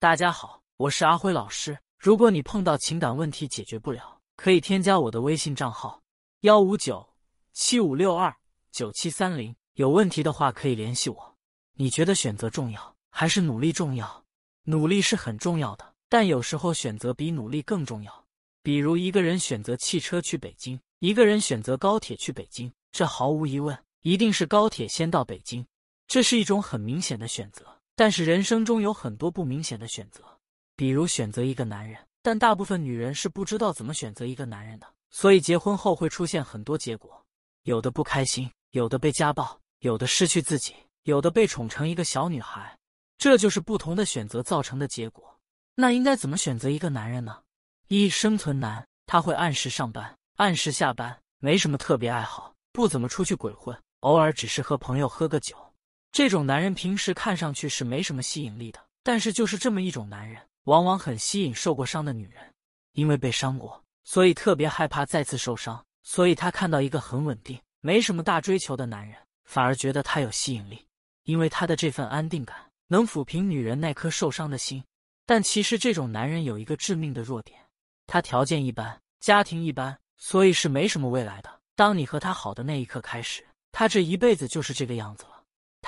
大家好，我是阿辉老师。如果你碰到情感问题解决不了，可以添加我的微信账号幺五九七五六二九七三零。有问题的话可以联系我。你觉得选择重要还是努力重要？努力是很重要的，但有时候选择比努力更重要。比如一个人选择汽车去北京，一个人选择高铁去北京，这毫无疑问一定是高铁先到北京。这是一种很明显的选择。但是人生中有很多不明显的选择，比如选择一个男人，但大部分女人是不知道怎么选择一个男人的，所以结婚后会出现很多结果：有的不开心，有的被家暴，有的失去自己，有的被宠成一个小女孩。这就是不同的选择造成的结果。那应该怎么选择一个男人呢？一生存男，他会按时上班，按时下班，没什么特别爱好，不怎么出去鬼混，偶尔只是和朋友喝个酒。这种男人平时看上去是没什么吸引力的，但是就是这么一种男人，往往很吸引受过伤的女人。因为被伤过，所以特别害怕再次受伤，所以他看到一个很稳定、没什么大追求的男人，反而觉得他有吸引力，因为他的这份安定感能抚平女人那颗受伤的心。但其实这种男人有一个致命的弱点，他条件一般，家庭一般，所以是没什么未来的。当你和他好的那一刻开始，他这一辈子就是这个样子了。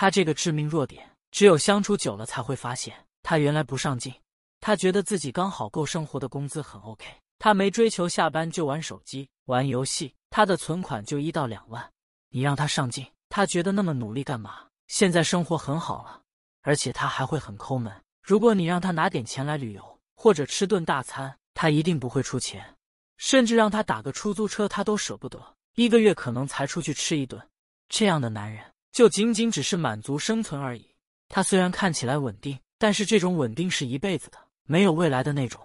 他这个致命弱点，只有相处久了才会发现。他原来不上进，他觉得自己刚好够生活的工资很 OK。他没追求下班就玩手机、玩游戏，他的存款就一到两万。你让他上进，他觉得那么努力干嘛？现在生活很好了，而且他还会很抠门。如果你让他拿点钱来旅游或者吃顿大餐，他一定不会出钱，甚至让他打个出租车，他都舍不得。一个月可能才出去吃一顿。这样的男人。就仅仅只是满足生存而已。他虽然看起来稳定，但是这种稳定是一辈子的，没有未来的那种。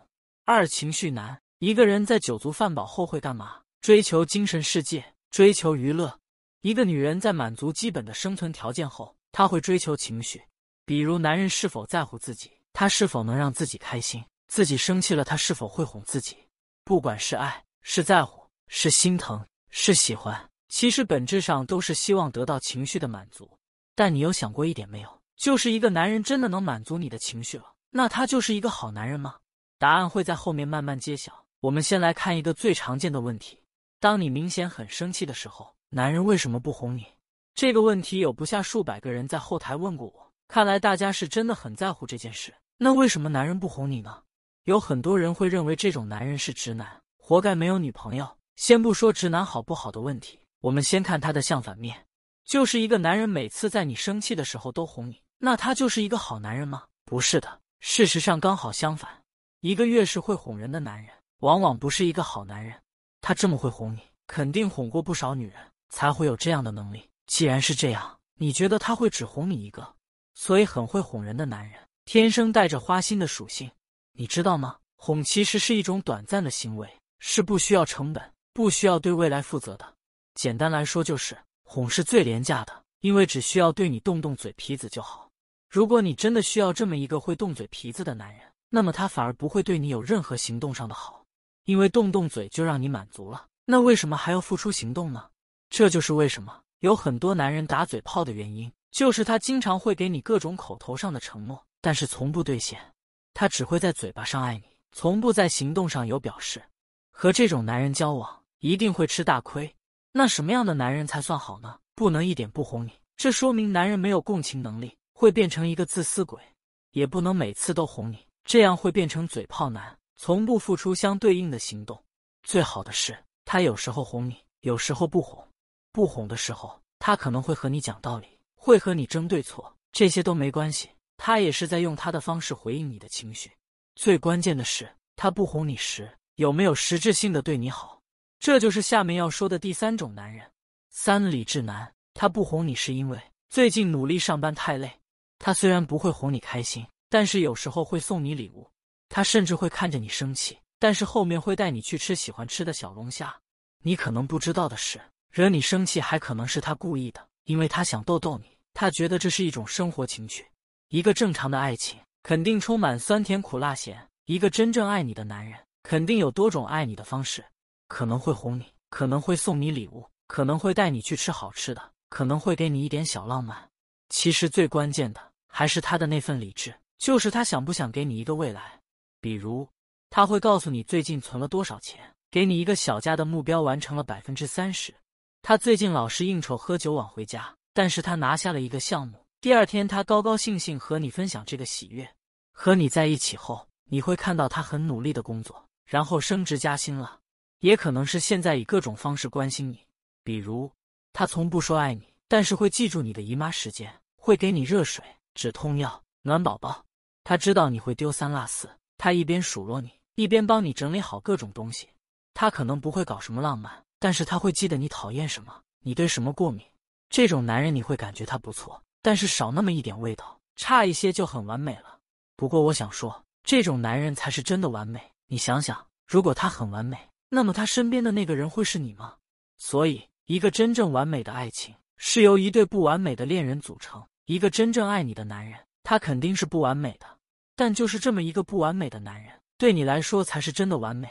二情绪男，一个人在酒足饭饱后会干嘛？追求精神世界，追求娱乐。一个女人在满足基本的生存条件后，她会追求情绪，比如男人是否在乎自己，他是否能让自己开心，自己生气了他是否会哄自己。不管是爱，是在乎，是心疼，是喜欢。其实本质上都是希望得到情绪的满足，但你有想过一点没有？就是一个男人真的能满足你的情绪了，那他就是一个好男人吗？答案会在后面慢慢揭晓。我们先来看一个最常见的问题：当你明显很生气的时候，男人为什么不哄你？这个问题有不下数百个人在后台问过我，看来大家是真的很在乎这件事。那为什么男人不哄你呢？有很多人会认为这种男人是直男，活该没有女朋友。先不说直男好不好的问题。我们先看他的相反面，就是一个男人每次在你生气的时候都哄你，那他就是一个好男人吗？不是的，事实上刚好相反。一个越是会哄人的男人，往往不是一个好男人。他这么会哄你，肯定哄过不少女人，才会有这样的能力。既然是这样，你觉得他会只哄你一个？所以很会哄人的男人，天生带着花心的属性，你知道吗？哄其实是一种短暂的行为，是不需要成本、不需要对未来负责的。简单来说，就是哄是最廉价的，因为只需要对你动动嘴皮子就好。如果你真的需要这么一个会动嘴皮子的男人，那么他反而不会对你有任何行动上的好，因为动动嘴就让你满足了。那为什么还要付出行动呢？这就是为什么有很多男人打嘴炮的原因，就是他经常会给你各种口头上的承诺，但是从不兑现。他只会在嘴巴上爱你，从不在行动上有表示。和这种男人交往，一定会吃大亏。那什么样的男人才算好呢？不能一点不哄你，这说明男人没有共情能力，会变成一个自私鬼；也不能每次都哄你，这样会变成嘴炮男，从不付出相对应的行动。最好的是，他有时候哄你，有时候不哄。不哄的时候，他可能会和你讲道理，会和你争对错，这些都没关系，他也是在用他的方式回应你的情绪。最关键的是，他不哄你时，有没有实质性的对你好？这就是下面要说的第三种男人，三理智男。他不哄你是因为最近努力上班太累。他虽然不会哄你开心，但是有时候会送你礼物。他甚至会看着你生气，但是后面会带你去吃喜欢吃的小龙虾。你可能不知道的是，惹你生气还可能是他故意的，因为他想逗逗你。他觉得这是一种生活情趣。一个正常的爱情肯定充满酸甜苦辣咸。一个真正爱你的男人肯定有多种爱你的方式。可能会哄你，可能会送你礼物，可能会带你去吃好吃的，可能会给你一点小浪漫。其实最关键的还是他的那份理智。就是他想不想给你一个未来。比如，他会告诉你最近存了多少钱，给你一个小家的目标完成了百分之三十。他最近老是应酬喝酒晚回家，但是他拿下了一个项目。第二天，他高高兴兴和你分享这个喜悦。和你在一起后，你会看到他很努力的工作，然后升职加薪了。也可能是现在以各种方式关心你，比如他从不说爱你，但是会记住你的姨妈时间，会给你热水、止痛药、暖宝宝。他知道你会丢三落四，他一边数落你，一边帮你整理好各种东西。他可能不会搞什么浪漫，但是他会记得你讨厌什么，你对什么过敏。这种男人你会感觉他不错，但是少那么一点味道，差一些就很完美了。不过我想说，这种男人才是真的完美。你想想，如果他很完美。那么他身边的那个人会是你吗？所以，一个真正完美的爱情是由一对不完美的恋人组成。一个真正爱你的男人，他肯定是不完美的，但就是这么一个不完美的男人，对你来说才是真的完美。